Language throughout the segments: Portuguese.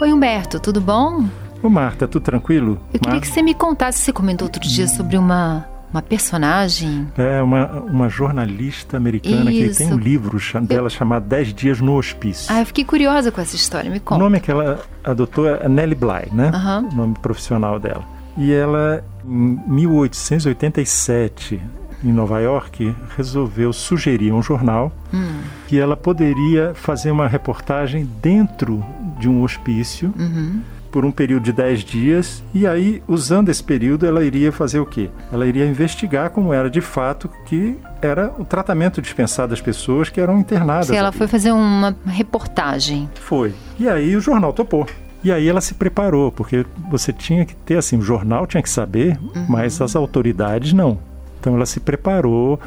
Oi, Humberto, tudo bom? Ô Marta, tudo tranquilo? Eu queria Marta? que você me contasse, você comentou outro dia sobre uma, uma personagem. É uma, uma jornalista americana que Isso. tem um livro dela chamado 10 Dias no Hospício. Ah, eu fiquei curiosa com essa história, me o conta. nome que ela adotou é Nellie Bly, né? Aham. O nome profissional dela. E ela, em 1887, em Nova York, resolveu sugerir a um jornal Hum, que ela poderia fazer uma reportagem dentro de um hospício uhum. por um período de 10 dias e aí, usando esse período, ela iria fazer o quê? Ela iria investigar como era de fato que era o tratamento dispensado às pessoas que eram internadas. Se ela ali. foi fazer uma reportagem. Foi. E aí o jornal topou. E aí ela se preparou, porque você tinha que ter assim, o jornal tinha que saber, mas as autoridades não. Então ela se preparou,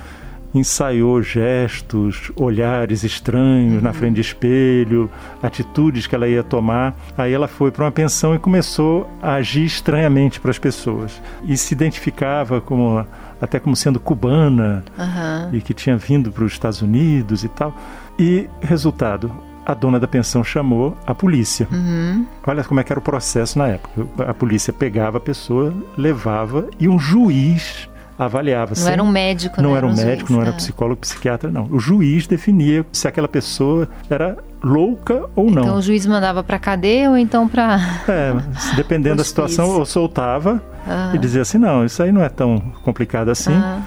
ensaiou gestos, olhares estranhos na frente de espelho, atitudes que ela ia tomar. Aí ela foi para uma pensão e começou a agir estranhamente para as pessoas. E se identificava como até como sendo cubana, Aham. e que tinha vindo para os Estados Unidos e tal. E resultado, a dona da pensão chamou a polícia. Uhum. Olha como é que era o processo na época. A polícia pegava a pessoa, levava e um juiz avaliava. Não sem- era um médico, não né? era um juiz, médico, não era é. psicólogo, psiquiatra, não. O juiz definia se aquela pessoa era louca ou não. Então o juiz mandava pra cadeia ou então pra. É, dependendo da situação, ou soltava Ah. e dizia assim: não, isso aí não é tão complicado assim, Ah.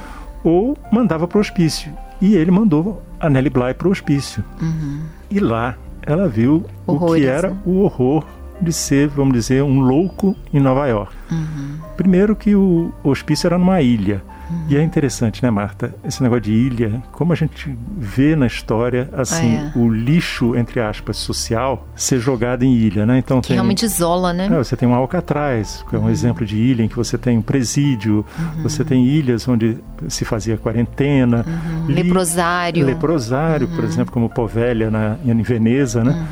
ou mandava para o hospício. E ele mandou a Nelly Bly para o hospício. Uhum. E lá ela viu o Horrores, que era né? o horror de ser, vamos dizer, um louco em Nova York. Uhum. Primeiro que o hospício era numa ilha. E é interessante, né, Marta? Esse negócio de ilha, como a gente vê na história, assim, Ah, é. o lixo, entre aspas, social, ser jogado em ilha, né? Então Que tem... realmente isola, né? É, você tem um Alcatraz, que é um Uhum. exemplo de ilha em que você tem um presídio, você tem ilhas onde se fazia quarentena. Uhum. li- Leprosário. Leprosário, por exemplo, como Povelha na, em Veneza, né?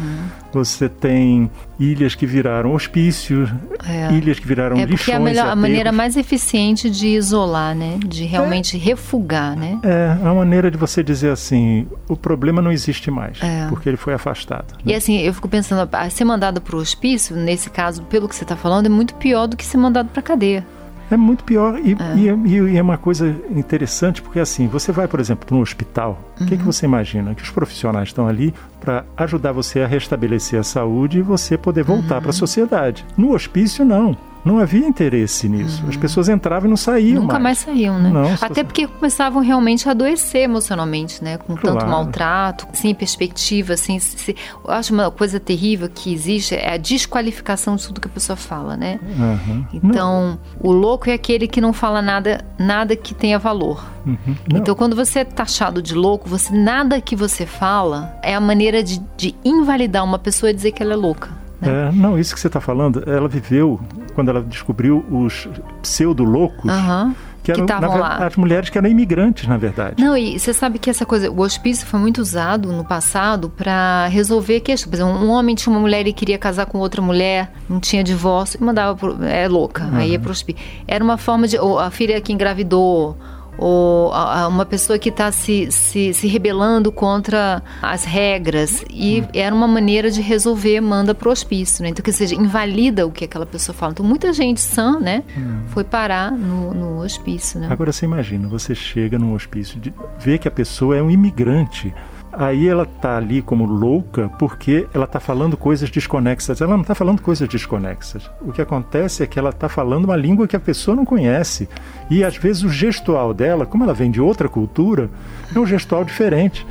Você tem ilhas que viraram hospícios, É. ilhas que viraram É lixões é a, melhor- a maneira mais eficiente de isolar, né? De realmente refugar, né? É, é uma maneira de você dizer assim, o problema não existe mais, É. porque ele foi afastado. E assim, eu fico pensando, a ser mandado para o hospício, nesse caso, pelo que você está falando, é muito pior do que ser mandado para cadeia. É muito pior e é. E, e- é uma coisa interessante porque assim, você vai, por exemplo, para um hospital, o que, que você imagina? Que os profissionais estão ali para ajudar você a restabelecer a saúde e você poder voltar para a sociedade. No hospício, não. Não havia interesse nisso. As pessoas entravam e não saíam Nunca mais saíam, né? Não, só- Até porque começavam realmente a adoecer emocionalmente, né? Com tanto Claro. maltrato, sem perspectiva, sem. se- Eu acho uma coisa terrível que existe é a desqualificação de tudo que a pessoa fala, né? Aham. Então, o louco é aquele que não fala nada, nada que tenha valor. Não, uhum. Não. Então, quando você é taxado de louco, você nada que você fala é a maneira de, de invalidar uma pessoa e dizer que ela é louca. né? É, não, isso que você está falando, ela viveu quando ela descobriu os pseudo-loucos, Aham. que eram estavam lá. as mulheres que eram imigrantes, na verdade. Não, e você sabe que essa coisa, o hospício foi muito usado no passado para resolver questões. Por exemplo, um homem tinha uma mulher e queria casar com outra mulher, não tinha divórcio, e mandava pro, é louca, aí ia pro hospício. Era uma forma de ou a filha que engravidou ou a- a- uma pessoa que está se, se, se rebelando contra as regras e era uma maneira de resolver manda pro hospício, né? Então, que seja, invalida o que aquela pessoa fala. Então, muita gente sã, né, foi parar no, no hospício, né? Agora você imagina, você chega num hospício, de, vê que a pessoa é um imigrante. Aí ela tá ali como louca porque ela tá falando coisas desconexas. Ela não tá falando coisas desconexas. O que acontece é que ela tá falando uma língua que a pessoa não conhece. E às vezes o gestual dela, como ela vem de outra cultura, é um gestual diferente.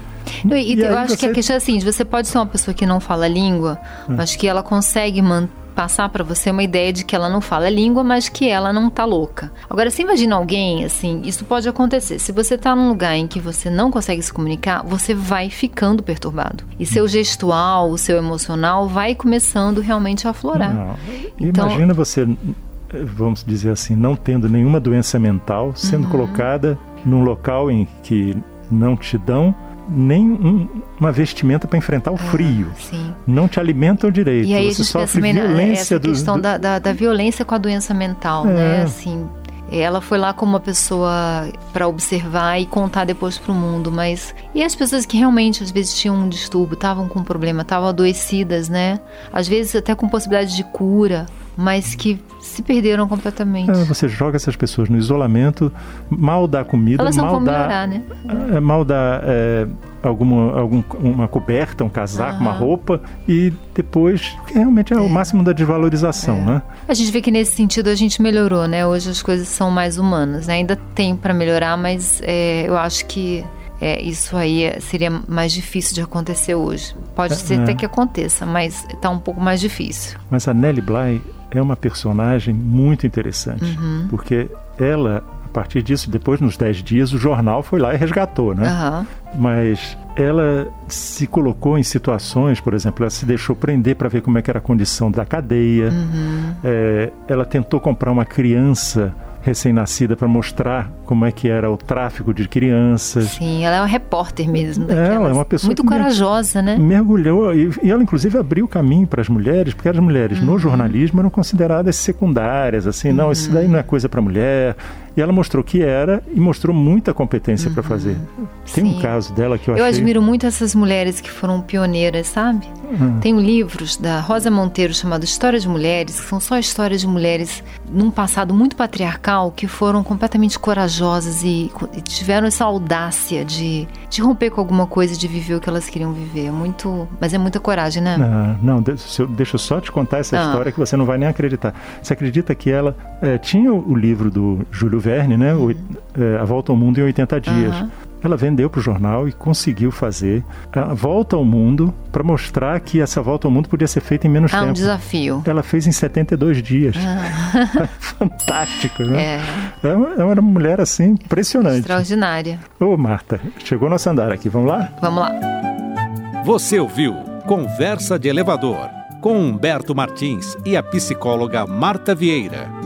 E, E eu acho que a você- questão é assim, você pode ser uma pessoa que não fala língua, mas que ela consegue man- passar para você uma ideia de que ela não fala língua, mas que ela não tá louca. Agora, você imagina alguém, assim, isso pode acontecer. Se você tá num lugar em que você não consegue se comunicar, você vai ficando perturbado. E seu gestual, o seu emocional vai começando realmente a aflorar. Não. Então- Imagina você, vamos dizer assim, não tendo nenhuma doença mental, Uhum. sendo colocada num local em que não te dão nem um- uma vestimenta para enfrentar o frio. Sim. Não te alimentam direito. E aí a você sofre na- violência essa do- questão do- da, da, da violência com a doença mental, É. né? Assim, Ela foi lá como uma pessoa para observar e contar depois para o mundo, mas e as pessoas que realmente às vezes tinham um distúrbio, estavam com um problema, estavam adoecidas, né? Às vezes até com possibilidade de cura, mas que se perderam completamente. É, você joga essas pessoas no isolamento, mal dá comida, Elas mal dá, melhorar, né? É, mal dá é, alguma, algum, uma coberta, um casaco, uma roupa e depois realmente é, é. o máximo da desvalorização, é. né? A gente vê que nesse sentido a gente melhorou, né? Hoje as coisas são mais humanas. Né? Ainda tem para melhorar, mas é, eu acho que é, isso aí seria mais difícil de acontecer hoje. Pode ser até que aconteça, mas está um pouco mais difícil. Mas a Nelly Bly é uma personagem muito interessante, uhum. porque ela, a partir disso, depois nos 10 dias, o jornal foi lá e resgatou, né? Uhum. Mas ela se colocou em situações, por exemplo, ela se deixou prender para ver como é que era a condição da cadeia, uhum. é, ela tentou comprar uma criança recém-nascida para mostrar como é que era o tráfico de crianças. Sim, ela é uma repórter mesmo. Ela é uma pessoa muito corajosa, né? Mergulhou e, e, ela inclusive abriu caminho para as mulheres, porque as mulheres uhum. no jornalismo eram consideradas secundárias, assim, uhum. não, isso daí não é coisa para mulher. E ela mostrou que era e mostrou muita competência uhum. para fazer. Tem Sim. um caso dela que eu, eu achei... admiro muito essas mulheres que foram pioneiras, sabe? Uhum. Tem livros da Rosa Monteiro chamado História de Mulheres, que são só histórias de mulheres num passado muito patriarcal que foram completamente corajosas e, e tiveram essa audácia de, de romper com alguma coisa, de viver o que elas queriam viver. É muito, mas é muita coragem, né? Não, não deixa eu só te contar essa ah. história que você não vai nem acreditar. Você acredita que ela é, tinha o livro do Júlio Verne, né? O, é, a Volta ao Mundo em 80 Dias. Uhum. Ela vendeu para o jornal e conseguiu fazer a volta ao mundo para mostrar que essa volta ao mundo podia ser feita em menos ah, tempo. um desafio. Ela fez em 72 dias. Ah. Fantástico, né? É. é uma, é uma mulher assim impressionante. Extraordinária. Ô, Marta, chegou nosso andar aqui, vamos lá? Vamos lá. Você ouviu Conversa de Elevador com Humberto Martins e a psicóloga Marta Vieira.